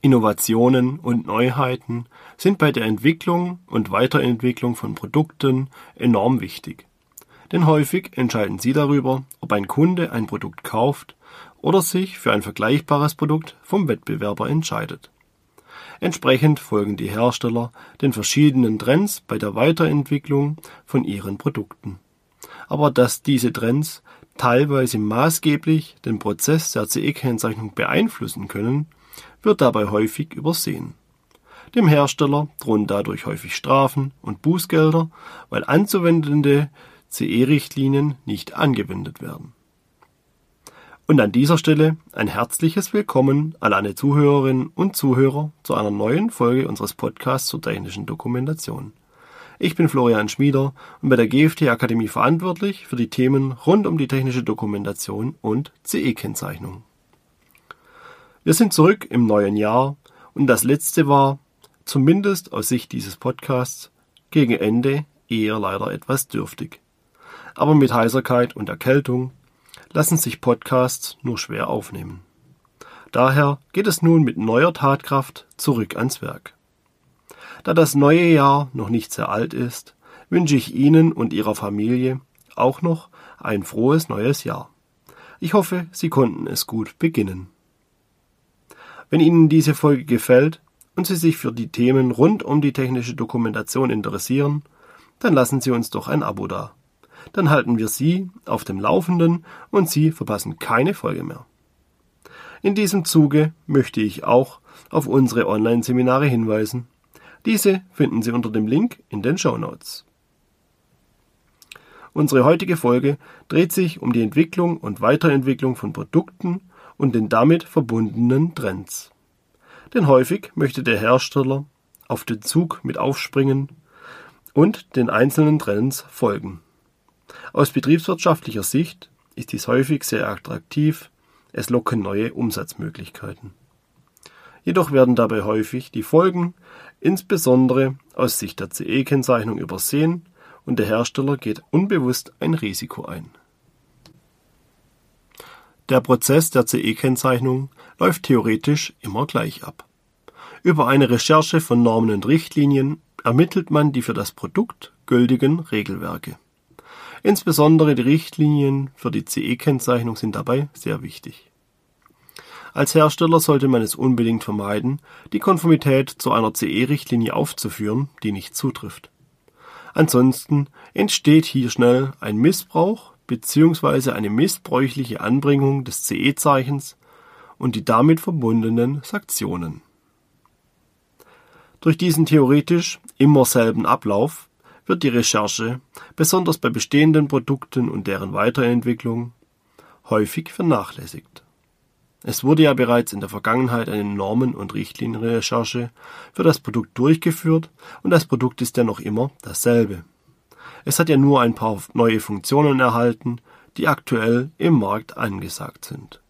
Innovationen und Neuheiten sind bei der Entwicklung und Weiterentwicklung von Produkten enorm wichtig. Denn häufig entscheiden sie darüber, ob ein Kunde ein Produkt kauft oder sich für ein vergleichbares Produkt vom Wettbewerber entscheidet. Entsprechend folgen die Hersteller den verschiedenen Trends bei der Weiterentwicklung von ihren Produkten. Aber dass diese Trends teilweise maßgeblich den Prozess der CE-Kennzeichnung beeinflussen können, wird dabei häufig übersehen. Dem Hersteller drohen dadurch häufig Strafen und Bußgelder, weil anzuwendende CE-Richtlinien nicht angewendet werden. Und an dieser Stelle ein herzliches Willkommen an alle Zuhörerinnen und Zuhörer zu einer neuen Folge unseres Podcasts zur technischen Dokumentation. Ich bin Florian Schmieder und bei der GFT Akademie verantwortlich für die Themen rund um die technische Dokumentation und CE-Kennzeichnung. Wir sind zurück im neuen Jahr und das letzte war, zumindest aus Sicht dieses Podcasts, gegen Ende eher leider etwas dürftig. Aber mit Heiserkeit und Erkältung lassen sich Podcasts nur schwer aufnehmen. Daher geht es nun mit neuer Tatkraft zurück ans Werk. Da das neue Jahr noch nicht sehr alt ist, wünsche ich Ihnen und Ihrer Familie auch noch ein frohes neues Jahr. Ich hoffe, Sie konnten es gut beginnen. Wenn Ihnen diese Folge gefällt und Sie sich für die Themen rund um die technische Dokumentation interessieren, dann lassen Sie uns doch ein Abo da dann halten wir Sie auf dem Laufenden und Sie verpassen keine Folge mehr. In diesem Zuge möchte ich auch auf unsere Online-Seminare hinweisen. Diese finden Sie unter dem Link in den Show Notes. Unsere heutige Folge dreht sich um die Entwicklung und Weiterentwicklung von Produkten und den damit verbundenen Trends. Denn häufig möchte der Hersteller auf den Zug mit aufspringen und den einzelnen Trends folgen. Aus betriebswirtschaftlicher Sicht ist dies häufig sehr attraktiv, es locken neue Umsatzmöglichkeiten. Jedoch werden dabei häufig die Folgen, insbesondere aus Sicht der CE-Kennzeichnung, übersehen und der Hersteller geht unbewusst ein Risiko ein. Der Prozess der CE-Kennzeichnung läuft theoretisch immer gleich ab. Über eine Recherche von Normen und Richtlinien ermittelt man die für das Produkt gültigen Regelwerke. Insbesondere die Richtlinien für die CE-Kennzeichnung sind dabei sehr wichtig. Als Hersteller sollte man es unbedingt vermeiden, die Konformität zu einer CE-Richtlinie aufzuführen, die nicht zutrifft. Ansonsten entsteht hier schnell ein Missbrauch bzw. eine missbräuchliche Anbringung des CE-Zeichens und die damit verbundenen Sanktionen. Durch diesen theoretisch immer selben Ablauf wird die Recherche, besonders bei bestehenden Produkten und deren Weiterentwicklung, häufig vernachlässigt. Es wurde ja bereits in der Vergangenheit eine Normen- und Richtlinienrecherche für das Produkt durchgeführt und das Produkt ist ja noch immer dasselbe. Es hat ja nur ein paar neue Funktionen erhalten, die aktuell im Markt angesagt sind.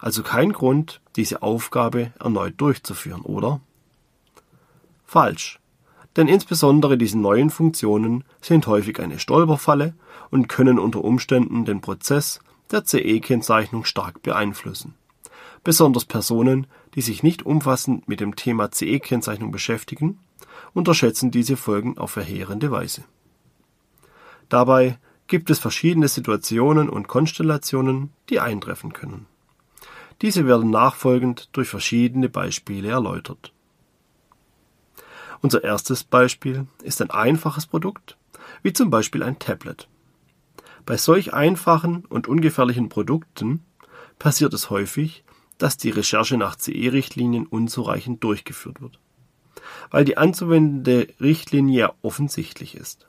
Also kein Grund, diese Aufgabe erneut durchzuführen, oder? Falsch denn insbesondere diese neuen Funktionen sind häufig eine Stolperfalle und können unter Umständen den Prozess der CE-Kennzeichnung stark beeinflussen. Besonders Personen, die sich nicht umfassend mit dem Thema CE-Kennzeichnung beschäftigen, unterschätzen diese Folgen auf verheerende Weise. Dabei gibt es verschiedene Situationen und Konstellationen, die eintreffen können. Diese werden nachfolgend durch verschiedene Beispiele erläutert. Unser erstes Beispiel ist ein einfaches Produkt, wie zum Beispiel ein Tablet. Bei solch einfachen und ungefährlichen Produkten passiert es häufig, dass die Recherche nach CE-Richtlinien unzureichend durchgeführt wird, weil die anzuwendende Richtlinie offensichtlich ist.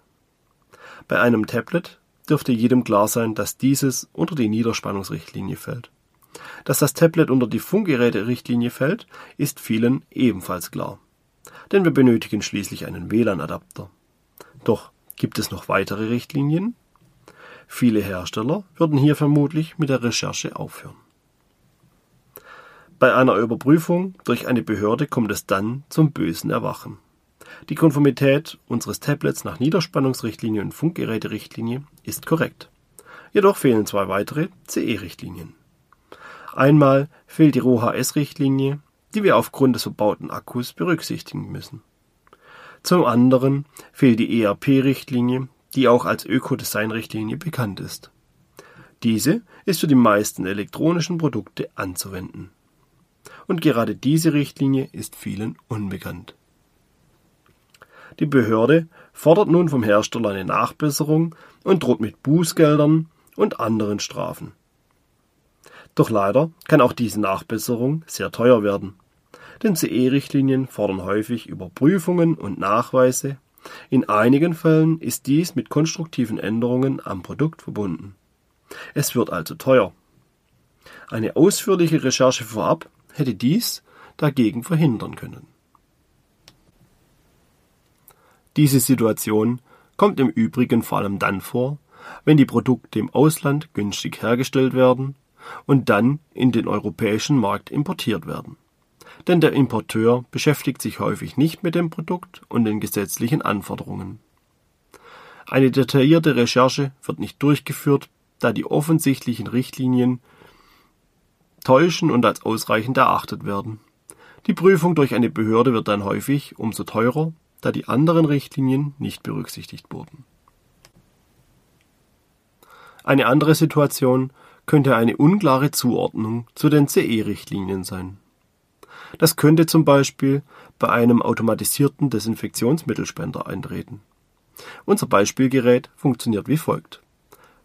Bei einem Tablet dürfte jedem klar sein, dass dieses unter die Niederspannungsrichtlinie fällt. Dass das Tablet unter die Funkgeräte-Richtlinie fällt, ist vielen ebenfalls klar denn wir benötigen schließlich einen WLAN-Adapter. Doch gibt es noch weitere Richtlinien? Viele Hersteller würden hier vermutlich mit der Recherche aufhören. Bei einer Überprüfung durch eine Behörde kommt es dann zum bösen Erwachen. Die Konformität unseres Tablets nach Niederspannungsrichtlinie und Funkgeräterichtlinie ist korrekt. Jedoch fehlen zwei weitere CE-Richtlinien. Einmal fehlt die RoHS-Richtlinie die wir aufgrund des verbauten Akkus berücksichtigen müssen. Zum anderen fehlt die ERP-Richtlinie, die auch als Ökodesign-Richtlinie bekannt ist. Diese ist für die meisten elektronischen Produkte anzuwenden. Und gerade diese Richtlinie ist vielen unbekannt. Die Behörde fordert nun vom Hersteller eine Nachbesserung und droht mit Bußgeldern und anderen Strafen. Doch leider kann auch diese Nachbesserung sehr teuer werden. Denn CE-Richtlinien fordern häufig Überprüfungen und Nachweise. In einigen Fällen ist dies mit konstruktiven Änderungen am Produkt verbunden. Es wird also teuer. Eine ausführliche Recherche vorab hätte dies dagegen verhindern können. Diese Situation kommt im Übrigen vor allem dann vor, wenn die Produkte im Ausland günstig hergestellt werden und dann in den europäischen Markt importiert werden. Denn der Importeur beschäftigt sich häufig nicht mit dem Produkt und den gesetzlichen Anforderungen. Eine detaillierte Recherche wird nicht durchgeführt, da die offensichtlichen Richtlinien täuschen und als ausreichend erachtet werden. Die Prüfung durch eine Behörde wird dann häufig umso teurer, da die anderen Richtlinien nicht berücksichtigt wurden. Eine andere Situation könnte eine unklare Zuordnung zu den CE-Richtlinien sein. Das könnte zum Beispiel bei einem automatisierten Desinfektionsmittelspender eintreten. Unser Beispielgerät funktioniert wie folgt.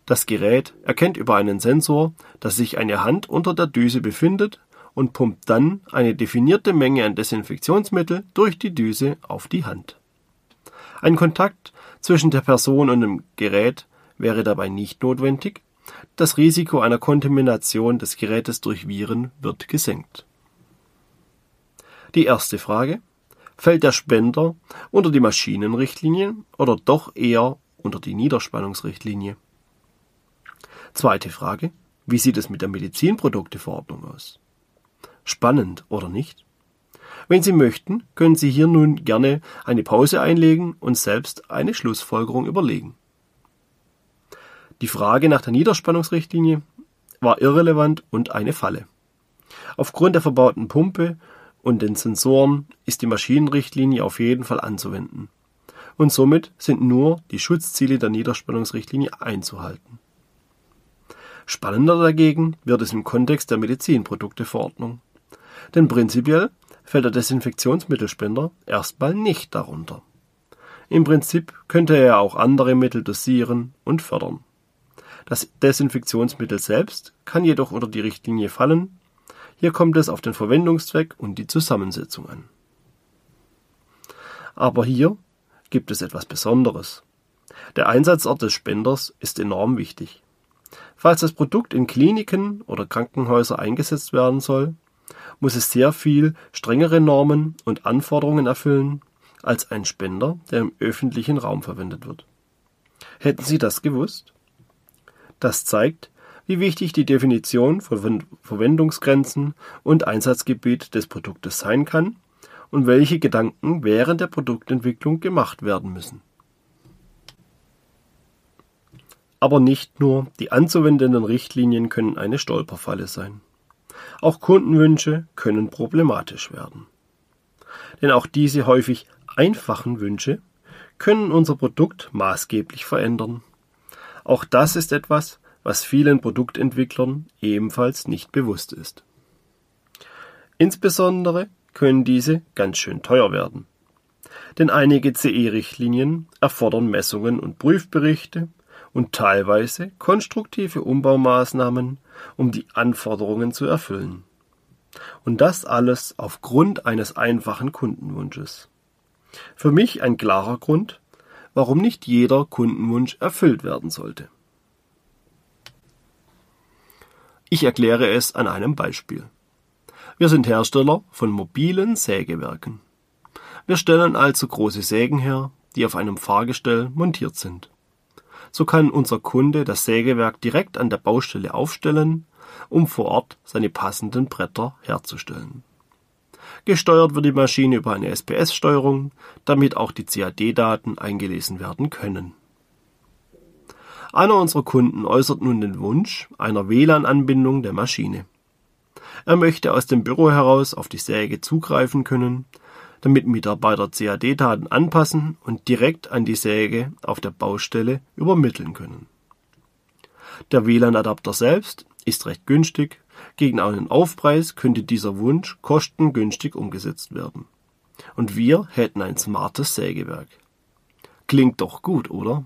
Das Gerät erkennt über einen Sensor, dass sich eine Hand unter der Düse befindet und pumpt dann eine definierte Menge an Desinfektionsmittel durch die Düse auf die Hand. Ein Kontakt zwischen der Person und dem Gerät wäre dabei nicht notwendig, das Risiko einer Kontamination des Gerätes durch Viren wird gesenkt. Die erste Frage Fällt der Spender unter die Maschinenrichtlinie oder doch eher unter die Niederspannungsrichtlinie? Zweite Frage Wie sieht es mit der Medizinprodukteverordnung aus? Spannend, oder nicht? Wenn Sie möchten, können Sie hier nun gerne eine Pause einlegen und selbst eine Schlussfolgerung überlegen. Die Frage nach der Niederspannungsrichtlinie war irrelevant und eine Falle. Aufgrund der verbauten Pumpe und den Sensoren ist die Maschinenrichtlinie auf jeden Fall anzuwenden. Und somit sind nur die Schutzziele der Niederspannungsrichtlinie einzuhalten. Spannender dagegen wird es im Kontext der Medizinprodukteverordnung. Denn prinzipiell fällt der Desinfektionsmittelspender erstmal nicht darunter. Im Prinzip könnte er auch andere Mittel dosieren und fördern. Das Desinfektionsmittel selbst kann jedoch unter die Richtlinie fallen. Hier kommt es auf den Verwendungszweck und die Zusammensetzung an. Aber hier gibt es etwas Besonderes. Der Einsatzort des Spenders ist enorm wichtig. Falls das Produkt in Kliniken oder Krankenhäuser eingesetzt werden soll, muss es sehr viel strengere Normen und Anforderungen erfüllen als ein Spender, der im öffentlichen Raum verwendet wird. Hätten Sie das gewusst? Das zeigt, wie wichtig die Definition von Verwendungsgrenzen und Einsatzgebiet des Produktes sein kann und welche Gedanken während der Produktentwicklung gemacht werden müssen. Aber nicht nur die anzuwendenden Richtlinien können eine Stolperfalle sein. Auch Kundenwünsche können problematisch werden. Denn auch diese häufig einfachen Wünsche können unser Produkt maßgeblich verändern. Auch das ist etwas, was vielen Produktentwicklern ebenfalls nicht bewusst ist. Insbesondere können diese ganz schön teuer werden. Denn einige CE-Richtlinien erfordern Messungen und Prüfberichte und teilweise konstruktive Umbaumaßnahmen, um die Anforderungen zu erfüllen. Und das alles aufgrund eines einfachen Kundenwunsches. Für mich ein klarer Grund, warum nicht jeder Kundenwunsch erfüllt werden sollte. Ich erkläre es an einem Beispiel. Wir sind Hersteller von mobilen Sägewerken. Wir stellen also große Sägen her, die auf einem Fahrgestell montiert sind. So kann unser Kunde das Sägewerk direkt an der Baustelle aufstellen, um vor Ort seine passenden Bretter herzustellen. Gesteuert wird die Maschine über eine SPS-Steuerung, damit auch die CAD-Daten eingelesen werden können. Einer unserer Kunden äußert nun den Wunsch einer WLAN-Anbindung der Maschine. Er möchte aus dem Büro heraus auf die Säge zugreifen können, damit Mitarbeiter CAD-Daten anpassen und direkt an die Säge auf der Baustelle übermitteln können. Der WLAN-Adapter selbst ist recht günstig, gegen einen Aufpreis könnte dieser Wunsch kostengünstig umgesetzt werden. Und wir hätten ein smartes Sägewerk. Klingt doch gut, oder?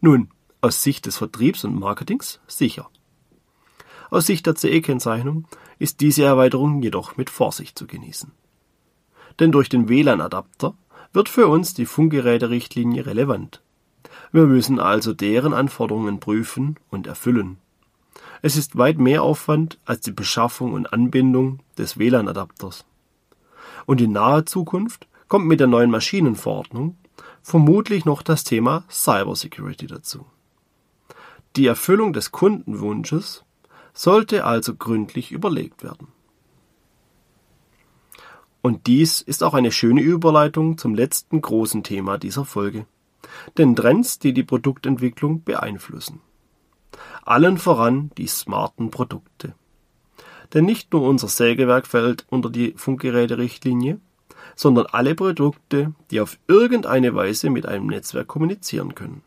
Nun, aus Sicht des Vertriebs und Marketings sicher. Aus Sicht der CE-Kennzeichnung ist diese Erweiterung jedoch mit Vorsicht zu genießen. Denn durch den WLAN-Adapter wird für uns die Funkgeräterichtlinie relevant. Wir müssen also deren Anforderungen prüfen und erfüllen. Es ist weit mehr Aufwand als die Beschaffung und Anbindung des WLAN-Adapters. Und in naher Zukunft kommt mit der neuen Maschinenverordnung vermutlich noch das Thema Cybersecurity dazu. Die Erfüllung des Kundenwunsches sollte also gründlich überlegt werden. Und dies ist auch eine schöne Überleitung zum letzten großen Thema dieser Folge, den Trends, die die Produktentwicklung beeinflussen. Allen voran die smarten Produkte. Denn nicht nur unser Sägewerk fällt unter die Funkgeräterichtlinie, sondern alle Produkte, die auf irgendeine Weise mit einem Netzwerk kommunizieren können.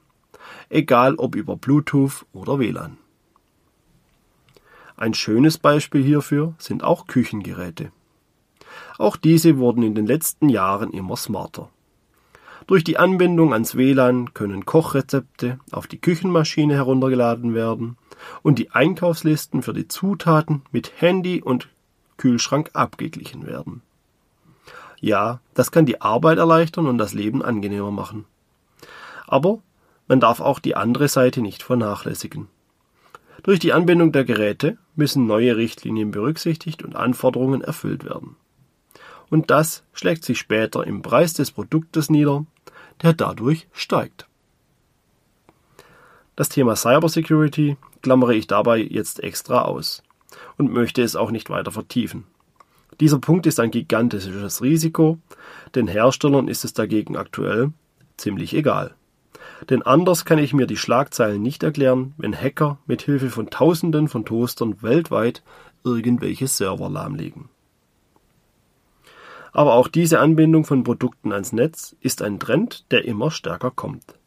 Egal ob über Bluetooth oder WLAN. Ein schönes Beispiel hierfür sind auch Küchengeräte. Auch diese wurden in den letzten Jahren immer smarter. Durch die Anbindung ans WLAN können Kochrezepte auf die Küchenmaschine heruntergeladen werden und die Einkaufslisten für die Zutaten mit Handy und Kühlschrank abgeglichen werden. Ja, das kann die Arbeit erleichtern und das Leben angenehmer machen. Aber man darf auch die andere Seite nicht vernachlässigen. Durch die Anbindung der Geräte müssen neue Richtlinien berücksichtigt und Anforderungen erfüllt werden. Und das schlägt sich später im Preis des Produktes nieder der dadurch steigt. Das Thema Cybersecurity klammere ich dabei jetzt extra aus und möchte es auch nicht weiter vertiefen. Dieser Punkt ist ein gigantisches Risiko, den Herstellern ist es dagegen aktuell ziemlich egal. Denn anders kann ich mir die Schlagzeilen nicht erklären, wenn Hacker mit Hilfe von Tausenden von Toastern weltweit irgendwelche Server lahmlegen. Aber auch diese Anbindung von Produkten ans Netz ist ein Trend, der immer stärker kommt.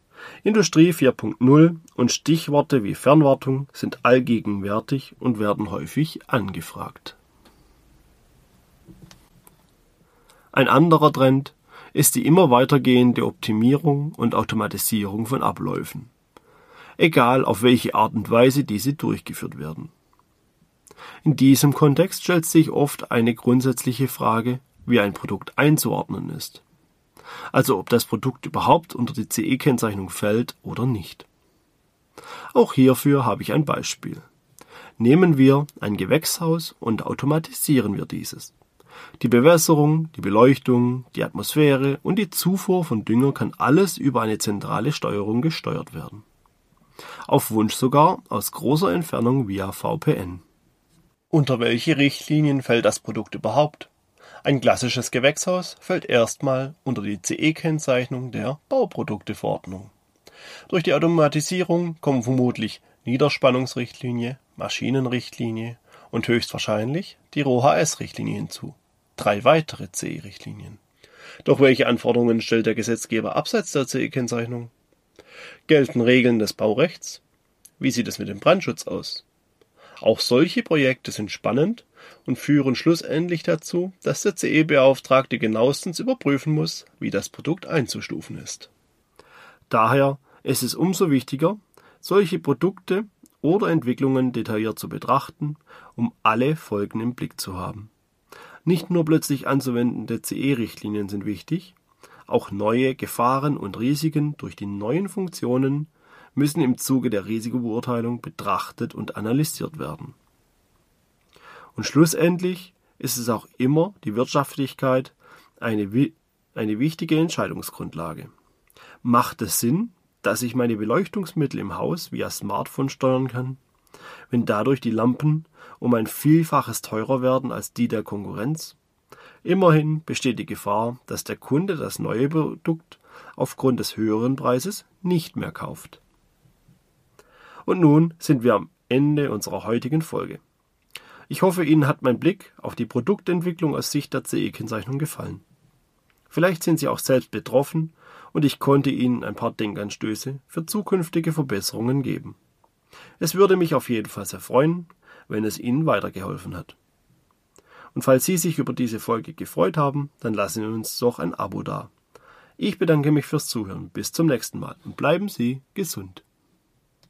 Industrie 4.0 und Stichworte wie Fernwartung sind allgegenwärtig und werden häufig angefragt. Ein anderer Trend ist die immer weitergehende Optimierung und Automatisierung von Abläufen, egal auf welche Art und Weise diese durchgeführt werden. In diesem Kontext stellt sich oft eine grundsätzliche Frage, wie ein Produkt einzuordnen ist. Also ob das Produkt überhaupt unter die CE-Kennzeichnung fällt oder nicht. Auch hierfür habe ich ein Beispiel. Nehmen wir ein Gewächshaus und automatisieren wir dieses. Die Bewässerung, die Beleuchtung, die Atmosphäre und die Zufuhr von Dünger kann alles über eine zentrale Steuerung gesteuert werden. Auf Wunsch sogar aus großer Entfernung via VPN. Unter welche Richtlinien fällt das Produkt überhaupt? Ein klassisches Gewächshaus fällt erstmal unter die CE-Kennzeichnung der Bauprodukteverordnung. Durch die Automatisierung kommen vermutlich Niederspannungsrichtlinie, Maschinenrichtlinie und höchstwahrscheinlich die RoHS-Richtlinie hinzu. Drei weitere CE-Richtlinien. Doch welche Anforderungen stellt der Gesetzgeber abseits der CE-Kennzeichnung? Gelten Regeln des Baurechts? Wie sieht es mit dem Brandschutz aus? Auch solche Projekte sind spannend und führen schlussendlich dazu, dass der CE-Beauftragte genauestens überprüfen muss, wie das Produkt einzustufen ist. Daher ist es umso wichtiger, solche Produkte oder Entwicklungen detailliert zu betrachten, um alle Folgen im Blick zu haben. Nicht nur plötzlich anzuwendende CE-Richtlinien sind wichtig, auch neue Gefahren und Risiken durch die neuen Funktionen müssen im Zuge der Risikobeurteilung betrachtet und analysiert werden. Und schlussendlich ist es auch immer die Wirtschaftlichkeit eine, eine wichtige Entscheidungsgrundlage. Macht es Sinn, dass ich meine Beleuchtungsmittel im Haus via Smartphone steuern kann, wenn dadurch die Lampen um ein Vielfaches teurer werden als die der Konkurrenz? Immerhin besteht die Gefahr, dass der Kunde das neue Produkt aufgrund des höheren Preises nicht mehr kauft. Und nun sind wir am Ende unserer heutigen Folge. Ich hoffe, Ihnen hat mein Blick auf die Produktentwicklung aus Sicht der CE-Kennzeichnung gefallen. Vielleicht sind Sie auch selbst betroffen und ich konnte Ihnen ein paar Denkanstöße für zukünftige Verbesserungen geben. Es würde mich auf jeden Fall sehr freuen, wenn es Ihnen weitergeholfen hat. Und falls Sie sich über diese Folge gefreut haben, dann lassen Sie uns doch ein Abo da. Ich bedanke mich fürs Zuhören. Bis zum nächsten Mal und bleiben Sie gesund.